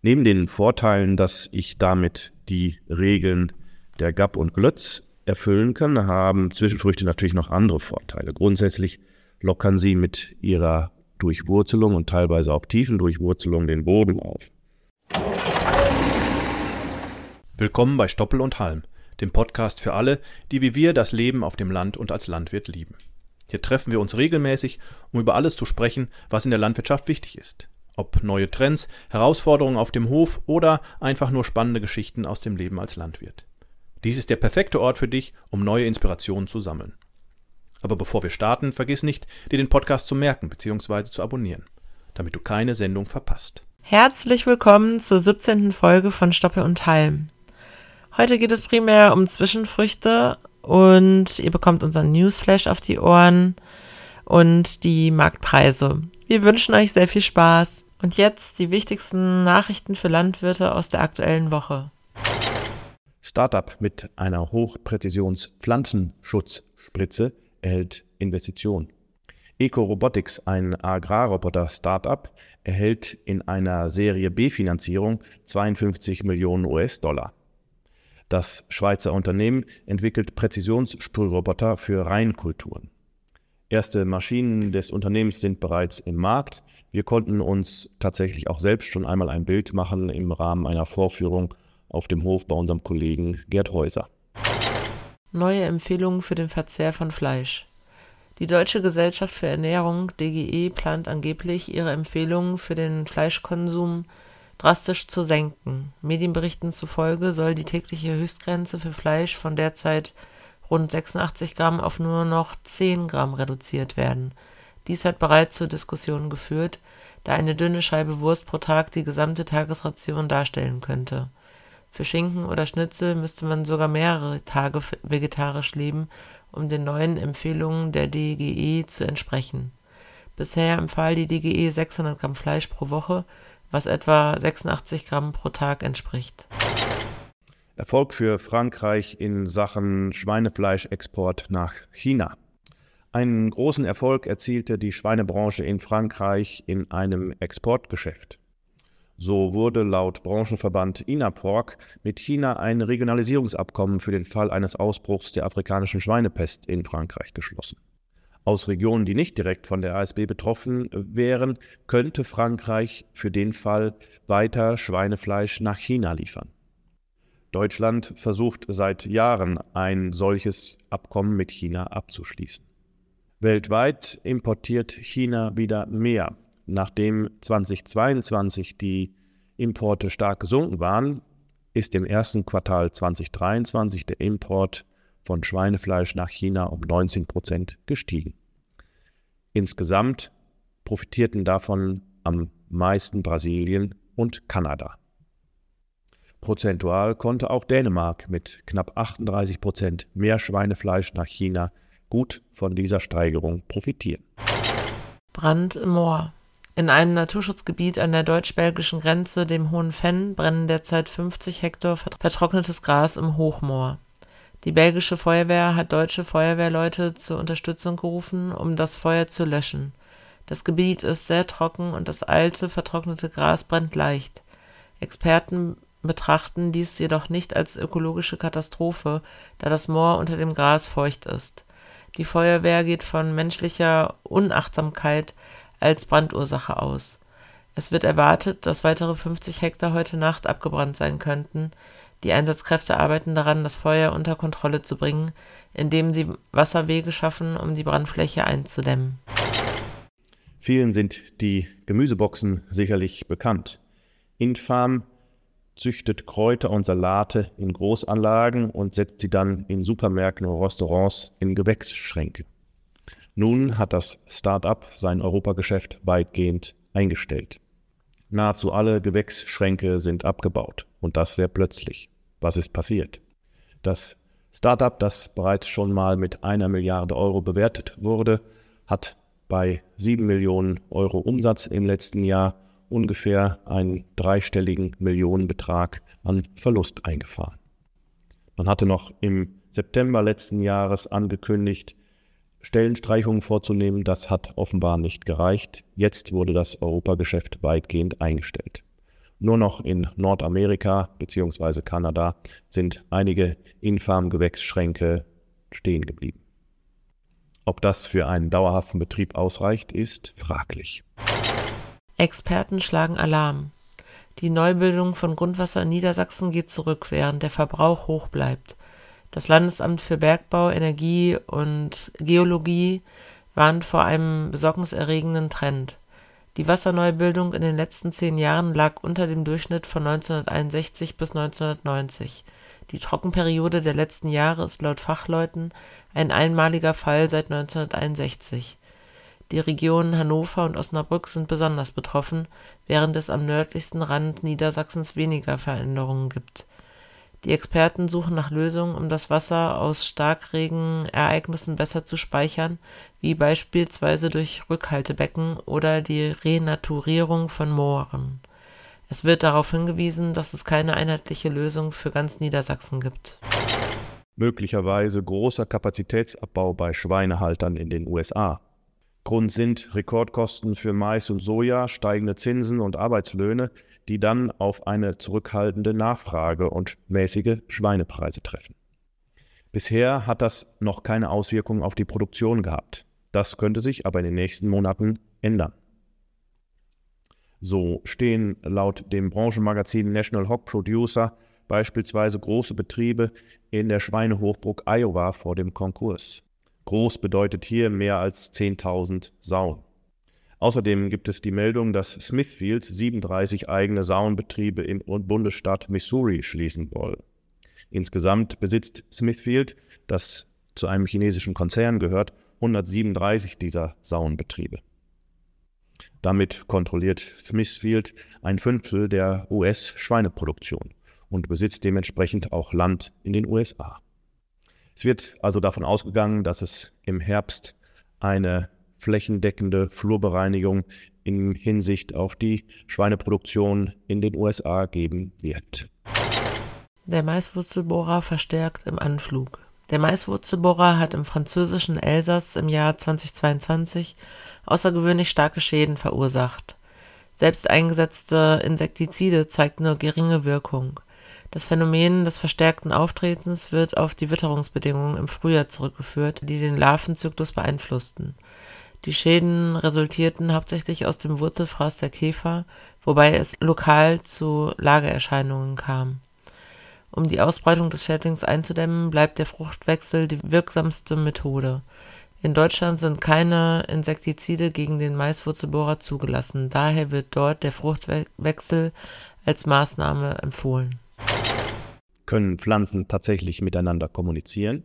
Neben den Vorteilen, dass ich damit die Regeln der GAP und Glötz erfüllen kann, haben Zwischenfrüchte natürlich noch andere Vorteile. Grundsätzlich lockern sie mit ihrer Durchwurzelung und teilweise auch tiefen Durchwurzelung den Boden auf. Willkommen bei Stoppel und Halm, dem Podcast für alle, die wie wir das Leben auf dem Land und als Landwirt lieben. Hier treffen wir uns regelmäßig, um über alles zu sprechen, was in der Landwirtschaft wichtig ist. Ob neue Trends, Herausforderungen auf dem Hof oder einfach nur spannende Geschichten aus dem Leben als Landwirt. Dies ist der perfekte Ort für dich, um neue Inspirationen zu sammeln. Aber bevor wir starten, vergiss nicht, dir den Podcast zu merken bzw. zu abonnieren, damit du keine Sendung verpasst. Herzlich willkommen zur 17. Folge von Stoppe und Halm. Heute geht es primär um Zwischenfrüchte und ihr bekommt unseren Newsflash auf die Ohren und die Marktpreise. Wir wünschen euch sehr viel Spaß. Und jetzt die wichtigsten Nachrichten für Landwirte aus der aktuellen Woche. Startup mit einer Hochpräzisions-Pflanzenschutzspritze erhält Investition. Eco Robotics, ein Agrarroboter-Startup, erhält in einer Serie B-Finanzierung 52 Millionen US-Dollar. Das Schweizer Unternehmen entwickelt Präzisionssprühroboter für Reinkulturen. Erste Maschinen des Unternehmens sind bereits im Markt. Wir konnten uns tatsächlich auch selbst schon einmal ein Bild machen im Rahmen einer Vorführung auf dem Hof bei unserem Kollegen Gerd Häuser. Neue Empfehlungen für den Verzehr von Fleisch. Die Deutsche Gesellschaft für Ernährung DGE plant angeblich, ihre Empfehlungen für den Fleischkonsum drastisch zu senken. Medienberichten zufolge soll die tägliche Höchstgrenze für Fleisch von derzeit rund 86 Gramm auf nur noch 10 Gramm reduziert werden. Dies hat bereits zu Diskussionen geführt, da eine dünne Scheibe Wurst pro Tag die gesamte Tagesration darstellen könnte. Für Schinken oder Schnitzel müsste man sogar mehrere Tage vegetarisch leben, um den neuen Empfehlungen der DGE zu entsprechen. Bisher empfahl die DGE 600 Gramm Fleisch pro Woche, was etwa 86 Gramm pro Tag entspricht. Erfolg für Frankreich in Sachen Schweinefleischexport nach China. Einen großen Erfolg erzielte die Schweinebranche in Frankreich in einem Exportgeschäft. So wurde laut Branchenverband INAPORC mit China ein Regionalisierungsabkommen für den Fall eines Ausbruchs der afrikanischen Schweinepest in Frankreich geschlossen. Aus Regionen, die nicht direkt von der ASB betroffen wären, könnte Frankreich für den Fall weiter Schweinefleisch nach China liefern. Deutschland versucht seit Jahren ein solches Abkommen mit China abzuschließen. Weltweit importiert China wieder mehr Nachdem 2022 die Importe stark gesunken waren, ist im ersten Quartal 2023 der Import von Schweinefleisch nach China um 19 Prozent gestiegen. Insgesamt profitierten davon am meisten Brasilien und Kanada. Prozentual konnte auch Dänemark mit knapp 38 Prozent mehr Schweinefleisch nach China gut von dieser Steigerung profitieren. Brand im Moor. In einem Naturschutzgebiet an der deutsch-belgischen Grenze, dem Hohen Fenn, brennen derzeit 50 Hektar vertrocknetes Gras im Hochmoor. Die belgische Feuerwehr hat deutsche Feuerwehrleute zur Unterstützung gerufen, um das Feuer zu löschen. Das Gebiet ist sehr trocken und das alte, vertrocknete Gras brennt leicht. Experten betrachten dies jedoch nicht als ökologische Katastrophe, da das Moor unter dem Gras feucht ist. Die Feuerwehr geht von menschlicher Unachtsamkeit als Brandursache aus. Es wird erwartet, dass weitere 50 Hektar heute Nacht abgebrannt sein könnten. Die Einsatzkräfte arbeiten daran, das Feuer unter Kontrolle zu bringen, indem sie Wasserwege schaffen, um die Brandfläche einzudämmen. Vielen sind die Gemüseboxen sicherlich bekannt. Infarm züchtet Kräuter und Salate in Großanlagen und setzt sie dann in Supermärkten und Restaurants in Gewächsschränke. Nun hat das Start-up sein Europageschäft weitgehend eingestellt. Nahezu alle Gewächsschränke sind abgebaut und das sehr plötzlich. Was ist passiert? Das Start-up, das bereits schon mal mit einer Milliarde Euro bewertet wurde, hat bei sieben Millionen Euro Umsatz im letzten Jahr ungefähr einen dreistelligen Millionenbetrag an Verlust eingefahren. Man hatte noch im September letzten Jahres angekündigt, Stellenstreichungen vorzunehmen. Das hat offenbar nicht gereicht. Jetzt wurde das Europageschäft weitgehend eingestellt. Nur noch in Nordamerika bzw. Kanada sind einige Infarm-Gewächsschränke stehen geblieben. Ob das für einen dauerhaften Betrieb ausreicht, ist fraglich. Experten schlagen Alarm. Die Neubildung von Grundwasser in Niedersachsen geht zurück, während der Verbrauch hoch bleibt. Das Landesamt für Bergbau, Energie und Geologie warnt vor einem besorgniserregenden Trend. Die Wasserneubildung in den letzten zehn Jahren lag unter dem Durchschnitt von 1961 bis 1990. Die Trockenperiode der letzten Jahre ist laut Fachleuten ein einmaliger Fall seit 1961. Die Regionen Hannover und Osnabrück sind besonders betroffen, während es am nördlichsten Rand Niedersachsens weniger Veränderungen gibt die Experten suchen nach Lösungen, um das Wasser aus Starkregenereignissen besser zu speichern, wie beispielsweise durch Rückhaltebecken oder die Renaturierung von Mooren. Es wird darauf hingewiesen, dass es keine einheitliche Lösung für ganz Niedersachsen gibt. Möglicherweise großer Kapazitätsabbau bei Schweinehaltern in den USA. Grund sind Rekordkosten für Mais und Soja, steigende Zinsen und Arbeitslöhne, die dann auf eine zurückhaltende Nachfrage und mäßige Schweinepreise treffen. Bisher hat das noch keine Auswirkungen auf die Produktion gehabt. Das könnte sich aber in den nächsten Monaten ändern. So stehen laut dem Branchenmagazin National Hog Producer beispielsweise große Betriebe in der Schweinehochburg Iowa vor dem Konkurs. Groß bedeutet hier mehr als 10.000 Sauen. Außerdem gibt es die Meldung, dass Smithfield 37 eigene Sauenbetriebe im Bundesstaat Missouri schließen woll. Insgesamt besitzt Smithfield, das zu einem chinesischen Konzern gehört, 137 dieser Sauenbetriebe. Damit kontrolliert Smithfield ein Fünftel der US-Schweineproduktion und besitzt dementsprechend auch Land in den USA. Es wird also davon ausgegangen, dass es im Herbst eine flächendeckende Flurbereinigung in Hinsicht auf die Schweineproduktion in den USA geben wird. Der Maiswurzelbohrer verstärkt im Anflug. Der Maiswurzelbohrer hat im französischen Elsass im Jahr 2022 außergewöhnlich starke Schäden verursacht. Selbst eingesetzte Insektizide zeigten nur geringe Wirkung. Das Phänomen des verstärkten Auftretens wird auf die Witterungsbedingungen im Frühjahr zurückgeführt, die den Larvenzyklus beeinflussten. Die Schäden resultierten hauptsächlich aus dem Wurzelfraß der Käfer, wobei es lokal zu Lagererscheinungen kam. Um die Ausbreitung des Schädlings einzudämmen, bleibt der Fruchtwechsel die wirksamste Methode. In Deutschland sind keine Insektizide gegen den Maiswurzelbohrer zugelassen, daher wird dort der Fruchtwechsel als Maßnahme empfohlen können Pflanzen tatsächlich miteinander kommunizieren.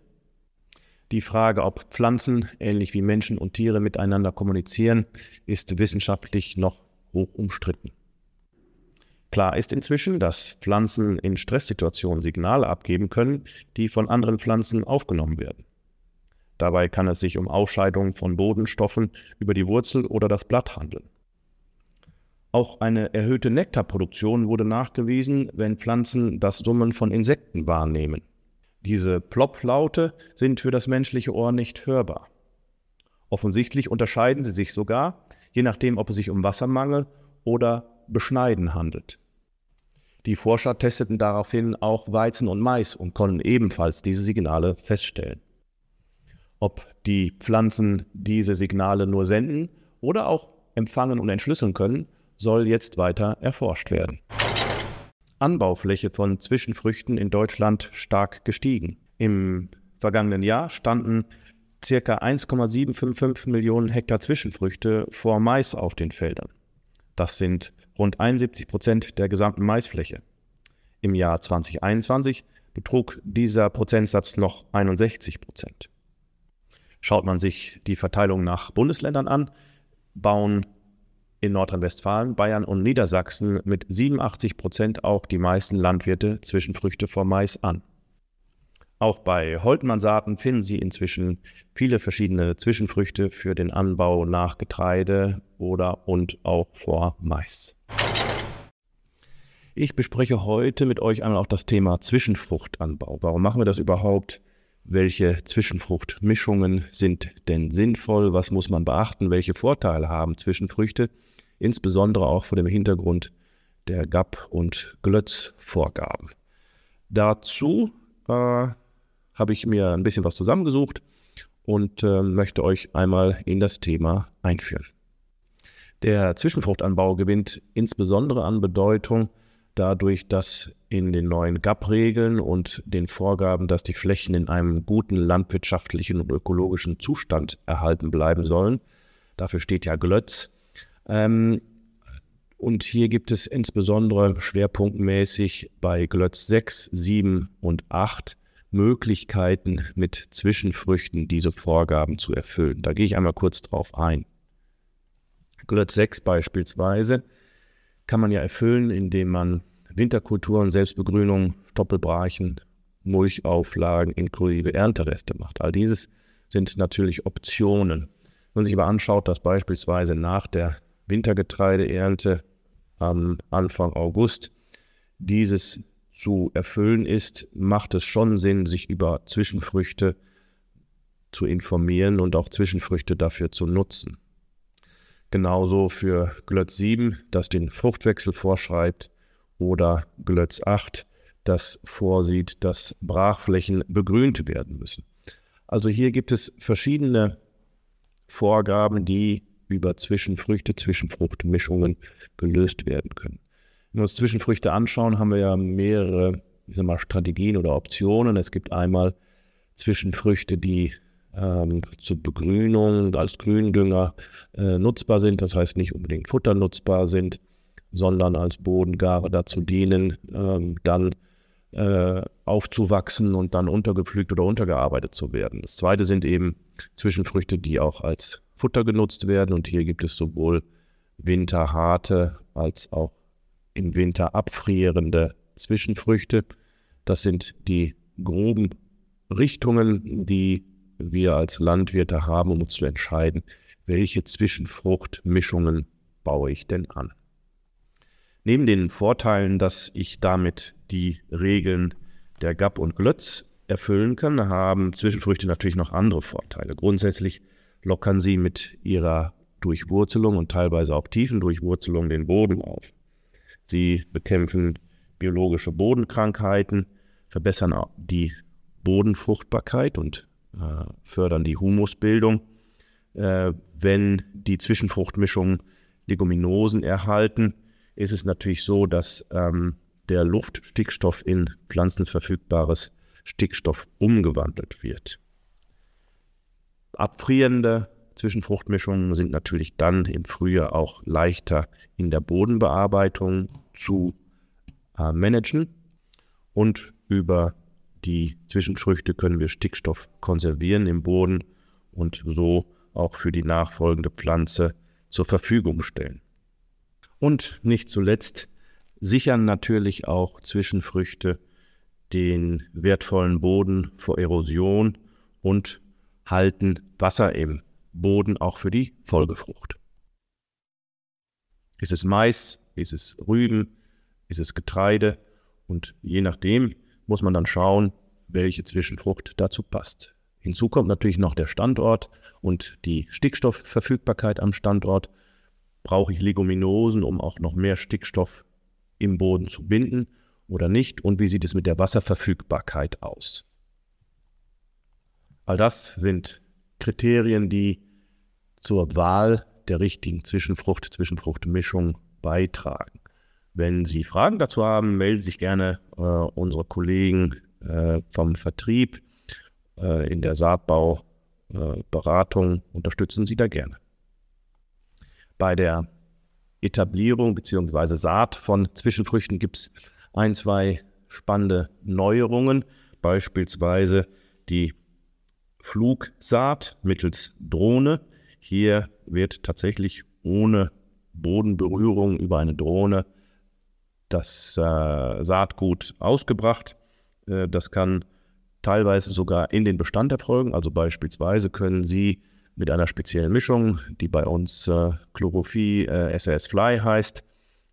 Die Frage, ob Pflanzen ähnlich wie Menschen und Tiere miteinander kommunizieren, ist wissenschaftlich noch hoch umstritten. Klar ist inzwischen, dass Pflanzen in Stresssituationen Signale abgeben können, die von anderen Pflanzen aufgenommen werden. Dabei kann es sich um Ausscheidungen von Bodenstoffen über die Wurzel oder das Blatt handeln. Auch eine erhöhte Nektarproduktion wurde nachgewiesen, wenn Pflanzen das Summen von Insekten wahrnehmen. Diese Plopplaute sind für das menschliche Ohr nicht hörbar. Offensichtlich unterscheiden sie sich sogar, je nachdem, ob es sich um Wassermangel oder Beschneiden handelt. Die Forscher testeten daraufhin auch Weizen und Mais und konnten ebenfalls diese Signale feststellen. Ob die Pflanzen diese Signale nur senden oder auch empfangen und entschlüsseln können, soll jetzt weiter erforscht werden. Anbaufläche von Zwischenfrüchten in Deutschland stark gestiegen. Im vergangenen Jahr standen ca. 1,755 Millionen Hektar Zwischenfrüchte vor Mais auf den Feldern. Das sind rund 71 Prozent der gesamten Maisfläche. Im Jahr 2021 betrug dieser Prozentsatz noch 61 Prozent. Schaut man sich die Verteilung nach Bundesländern an, bauen in Nordrhein-Westfalen, Bayern und Niedersachsen mit 87 Prozent auch die meisten Landwirte Zwischenfrüchte vor Mais an. Auch bei Holtmann-Saaten finden Sie inzwischen viele verschiedene Zwischenfrüchte für den Anbau nach Getreide oder und auch vor Mais. Ich bespreche heute mit euch einmal auch das Thema Zwischenfruchtanbau. Warum machen wir das überhaupt? Welche Zwischenfruchtmischungen sind denn sinnvoll? Was muss man beachten? Welche Vorteile haben Zwischenfrüchte? Insbesondere auch vor dem Hintergrund der GAP und Glötz-Vorgaben. Dazu äh, habe ich mir ein bisschen was zusammengesucht und äh, möchte euch einmal in das Thema einführen. Der Zwischenfruchtanbau gewinnt insbesondere an Bedeutung dadurch, dass in den neuen GAP-Regeln und den Vorgaben, dass die Flächen in einem guten landwirtschaftlichen und ökologischen Zustand erhalten bleiben sollen, dafür steht ja Glötz, ähm, und hier gibt es insbesondere schwerpunktmäßig bei Glötz 6, 7 und 8 Möglichkeiten mit Zwischenfrüchten diese Vorgaben zu erfüllen. Da gehe ich einmal kurz drauf ein. Glötz 6 beispielsweise kann man ja erfüllen, indem man Winterkulturen, Selbstbegrünung, Stoppelbrachen, Mulchauflagen inklusive Erntereste macht. All dieses sind natürlich Optionen. Wenn man sich aber anschaut, dass beispielsweise nach der Wintergetreideernte am Anfang August dieses zu erfüllen ist, macht es schon Sinn, sich über Zwischenfrüchte zu informieren und auch Zwischenfrüchte dafür zu nutzen. Genauso für Glötz 7, das den Fruchtwechsel vorschreibt, oder Glötz 8, das vorsieht, dass Brachflächen begrünt werden müssen. Also hier gibt es verschiedene Vorgaben, die über Zwischenfrüchte, Zwischenfruchtmischungen gelöst werden können. Wenn wir uns Zwischenfrüchte anschauen, haben wir ja mehrere ich sag mal, Strategien oder Optionen. Es gibt einmal Zwischenfrüchte, die ähm, zur Begrünung als Gründünger äh, nutzbar sind, das heißt nicht unbedingt futternutzbar sind, sondern als Bodengare dazu dienen, ähm, dann äh, aufzuwachsen und dann untergepflügt oder untergearbeitet zu werden. Das zweite sind eben Zwischenfrüchte, die auch als Futter genutzt werden und hier gibt es sowohl winterharte als auch im Winter abfrierende Zwischenfrüchte. Das sind die groben Richtungen, die wir als Landwirte haben, um uns zu entscheiden, welche Zwischenfruchtmischungen baue ich denn an. Neben den Vorteilen, dass ich damit die Regeln der GAP und Glötz erfüllen kann, haben Zwischenfrüchte natürlich noch andere Vorteile. Grundsätzlich lockern sie mit ihrer Durchwurzelung und teilweise auch tiefen Durchwurzelung den Boden auf. Sie bekämpfen biologische Bodenkrankheiten, verbessern die Bodenfruchtbarkeit und äh, fördern die Humusbildung. Äh, wenn die Zwischenfruchtmischungen Leguminosen erhalten, ist es natürlich so, dass ähm, der Luftstickstoff in pflanzenverfügbares Stickstoff umgewandelt wird. Abfrierende Zwischenfruchtmischungen sind natürlich dann im Frühjahr auch leichter in der Bodenbearbeitung zu äh, managen und über die Zwischenfrüchte können wir Stickstoff konservieren im Boden und so auch für die nachfolgende Pflanze zur Verfügung stellen. Und nicht zuletzt sichern natürlich auch Zwischenfrüchte den wertvollen Boden vor Erosion und halten Wasser im Boden auch für die Folgefrucht. Ist es Mais, ist es Rüben, ist es Getreide und je nachdem muss man dann schauen, welche Zwischenfrucht dazu passt. Hinzu kommt natürlich noch der Standort und die Stickstoffverfügbarkeit am Standort. Brauche ich Leguminosen, um auch noch mehr Stickstoff im Boden zu binden oder nicht? Und wie sieht es mit der Wasserverfügbarkeit aus? All das sind Kriterien, die zur Wahl der richtigen Zwischenfrucht, Zwischenfruchtmischung beitragen. Wenn Sie Fragen dazu haben, melden sich gerne äh, unsere Kollegen äh, vom Vertrieb äh, in der Saatbauberatung, unterstützen Sie da gerne. Bei der Etablierung bzw. Saat von Zwischenfrüchten gibt es ein, zwei spannende Neuerungen, beispielsweise die Flugsaat mittels Drohne. Hier wird tatsächlich ohne Bodenberührung über eine Drohne das äh, Saatgut ausgebracht. Äh, das kann teilweise sogar in den Bestand erfolgen. Also beispielsweise können Sie mit einer speziellen Mischung, die bei uns äh, Chlorophyll äh, SAS Fly heißt,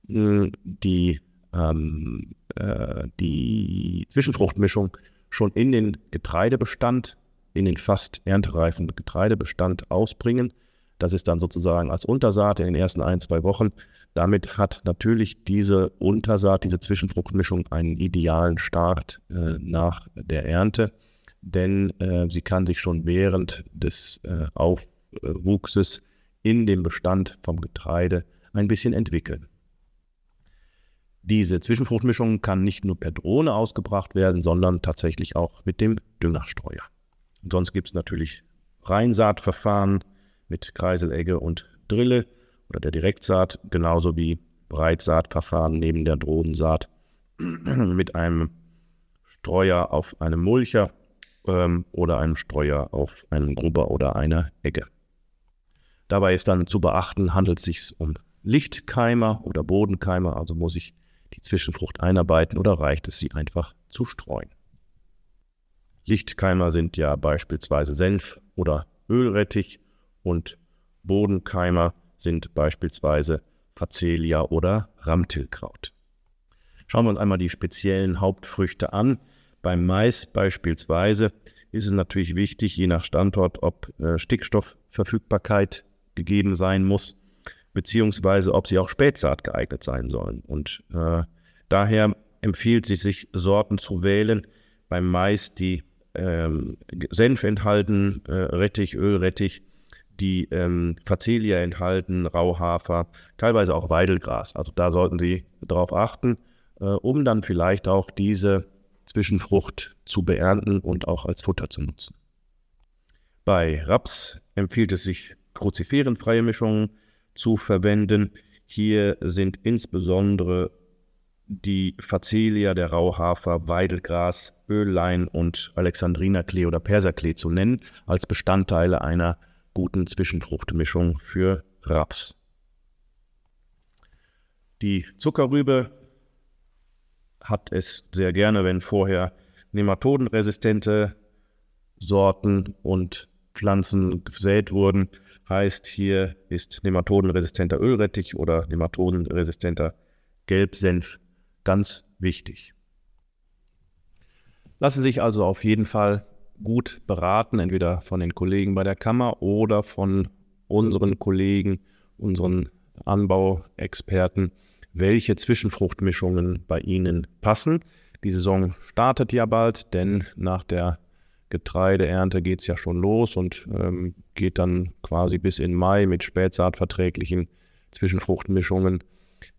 die, ähm, äh, die Zwischenfruchtmischung schon in den Getreidebestand, in den fast erntereifen Getreidebestand ausbringen. Das ist dann sozusagen als Untersaat in den ersten ein, zwei Wochen. Damit hat natürlich diese Untersaat, diese Zwischenfruchtmischung einen idealen Start äh, nach der Ernte, denn äh, sie kann sich schon während des äh, Aufwuchses in dem Bestand vom Getreide ein bisschen entwickeln. Diese Zwischenfruchtmischung kann nicht nur per Drohne ausgebracht werden, sondern tatsächlich auch mit dem Düngerstreuer. Und sonst gibt es natürlich Reinsaatverfahren mit Kreiselegge und Drille oder der Direktsaat, genauso wie Breitsaatverfahren neben der Drohnensaat mit einem Streuer auf einem Mulcher ähm, oder einem Streuer auf einem Grubber oder einer Egge. Dabei ist dann zu beachten, handelt es sich um Lichtkeimer oder Bodenkeimer, also muss ich die Zwischenfrucht einarbeiten oder reicht es, sie einfach zu streuen. Lichtkeimer sind ja beispielsweise Senf oder Ölrettich und Bodenkeimer sind beispielsweise Facelia oder Ramtilkraut. Schauen wir uns einmal die speziellen Hauptfrüchte an. Beim Mais beispielsweise ist es natürlich wichtig, je nach Standort, ob äh, Stickstoffverfügbarkeit gegeben sein muss beziehungsweise ob sie auch Spätsaat geeignet sein sollen. Und äh, daher empfiehlt es sich, Sorten zu wählen beim Mais, die ähm, Senf enthalten, äh, Rettich, Ölrettich, die ähm, Facelia enthalten, Rauhafer, teilweise auch Weidelgras. Also da sollten Sie darauf achten, äh, um dann vielleicht auch diese Zwischenfrucht zu beernten und auch als Futter zu nutzen. Bei Raps empfiehlt es sich, kruziferenfreie Mischungen zu verwenden. Hier sind insbesondere die Facelia, der Rauhafer, Weidelgras, Öllein und Alexandrinerklee oder Perserklee zu nennen, als Bestandteile einer guten Zwischenfruchtmischung für Raps. Die Zuckerrübe hat es sehr gerne, wenn vorher nematodenresistente Sorten und Pflanzen gesät wurden. Heißt, hier ist nematodenresistenter Ölrettich oder nematodenresistenter Gelbsenf ganz wichtig. Lassen sich also auf jeden Fall gut beraten, entweder von den Kollegen bei der Kammer oder von unseren Kollegen, unseren Anbauexperten, welche Zwischenfruchtmischungen bei Ihnen passen. Die Saison startet ja bald, denn nach der Getreideernte geht es ja schon los und ähm, geht dann quasi bis in Mai mit spätsaatverträglichen Zwischenfruchtmischungen,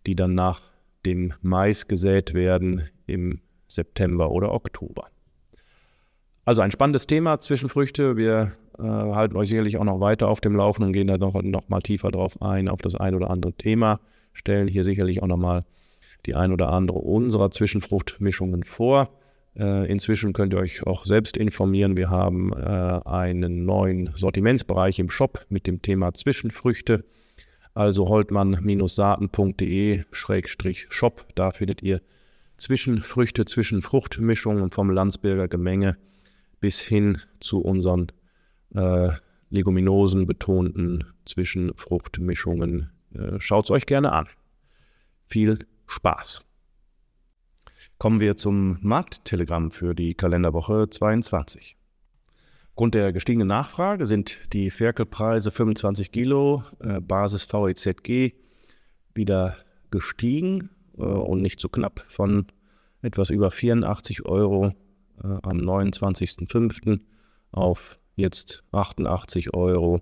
die dann nach dem Mais gesät werden im September oder Oktober. Also ein spannendes Thema, Zwischenfrüchte. Wir äh, halten euch sicherlich auch noch weiter auf dem Laufen und gehen da noch, noch mal tiefer drauf ein, auf das ein oder andere Thema, stellen hier sicherlich auch noch mal die ein oder andere unserer Zwischenfruchtmischungen vor. Äh, inzwischen könnt ihr euch auch selbst informieren. Wir haben äh, einen neuen Sortimentsbereich im Shop mit dem Thema Zwischenfrüchte. Also holtmann-saaten.de-shop. Da findet ihr Zwischenfrüchte, Zwischenfruchtmischungen vom Landsberger Gemenge bis hin zu unseren äh, Leguminosen betonten Zwischenfruchtmischungen. Äh, Schaut es euch gerne an. Viel Spaß! Kommen wir zum Markttelegramm für die Kalenderwoche 22. Aufgrund der gestiegenen Nachfrage sind die Ferkelpreise 25 Kilo äh, Basis VEZG wieder gestiegen äh, und nicht zu so knapp von etwas über 84 Euro äh, am 29.05. auf jetzt 88 Euro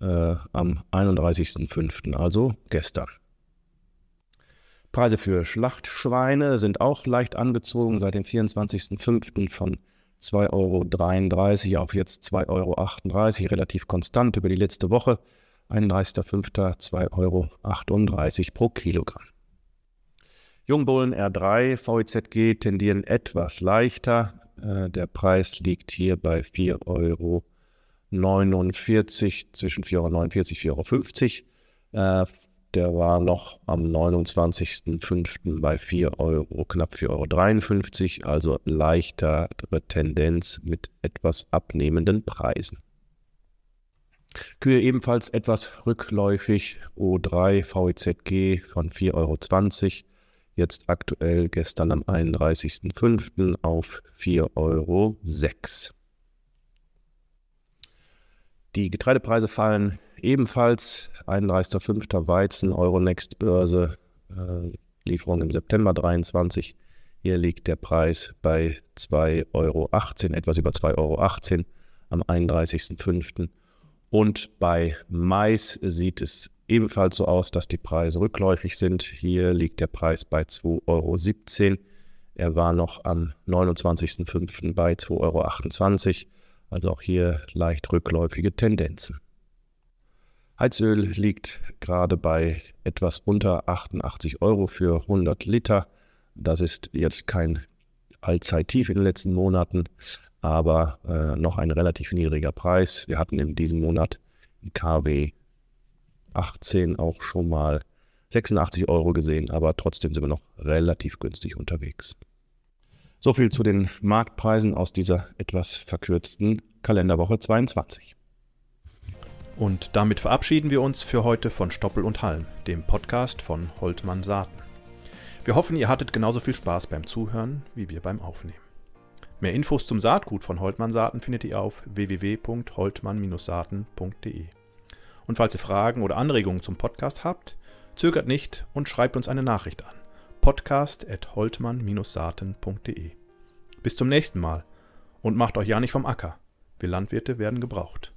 äh, am 31.05., also gestern. Preise für Schlachtschweine sind auch leicht angezogen, seit dem 24.05. von 2,33 Euro auf jetzt 2,38 Euro, relativ konstant über die letzte Woche. 31.05. 2,38 Euro pro Kilogramm. Jungbullen R3 VEZG tendieren etwas leichter. Äh, der Preis liegt hier bei 4,49 Euro, zwischen 4,49 Euro und 4,50 Euro. Der war noch am 29.05. bei 4 Euro, knapp 4,53 Euro, also leichtere Tendenz mit etwas abnehmenden Preisen. Kühe ebenfalls etwas rückläufig, O3 VEZG von 4,20 Euro, jetzt aktuell gestern am 31.05. auf 4,06 Euro. Die Getreidepreise fallen ebenfalls. 31.05. Weizen, Euronext Börse, äh, Lieferung im September 23. Hier liegt der Preis bei 2,18 Euro, etwas über 2,18 Euro am 31.05. Und bei Mais sieht es ebenfalls so aus, dass die Preise rückläufig sind. Hier liegt der Preis bei 2,17 Euro. Er war noch am 29.05. bei 2,28 Euro. Also auch hier leicht rückläufige Tendenzen. Heizöl liegt gerade bei etwas unter 88 Euro für 100 Liter. Das ist jetzt kein Allzeittief in den letzten Monaten, aber äh, noch ein relativ niedriger Preis. Wir hatten in diesem Monat in KW 18 auch schon mal 86 Euro gesehen, aber trotzdem sind wir noch relativ günstig unterwegs. So viel zu den Marktpreisen aus dieser etwas verkürzten Kalenderwoche 22. Und damit verabschieden wir uns für heute von Stoppel und Halm, dem Podcast von Holtmann Saaten. Wir hoffen, ihr hattet genauso viel Spaß beim Zuhören wie wir beim Aufnehmen. Mehr Infos zum Saatgut von Holtmann Saaten findet ihr auf www.holtmann-saaten.de. Und falls ihr Fragen oder Anregungen zum Podcast habt, zögert nicht und schreibt uns eine Nachricht an. podcast.holtmann-saaten.de. Bis zum nächsten Mal und macht euch ja nicht vom Acker. Wir Landwirte werden gebraucht.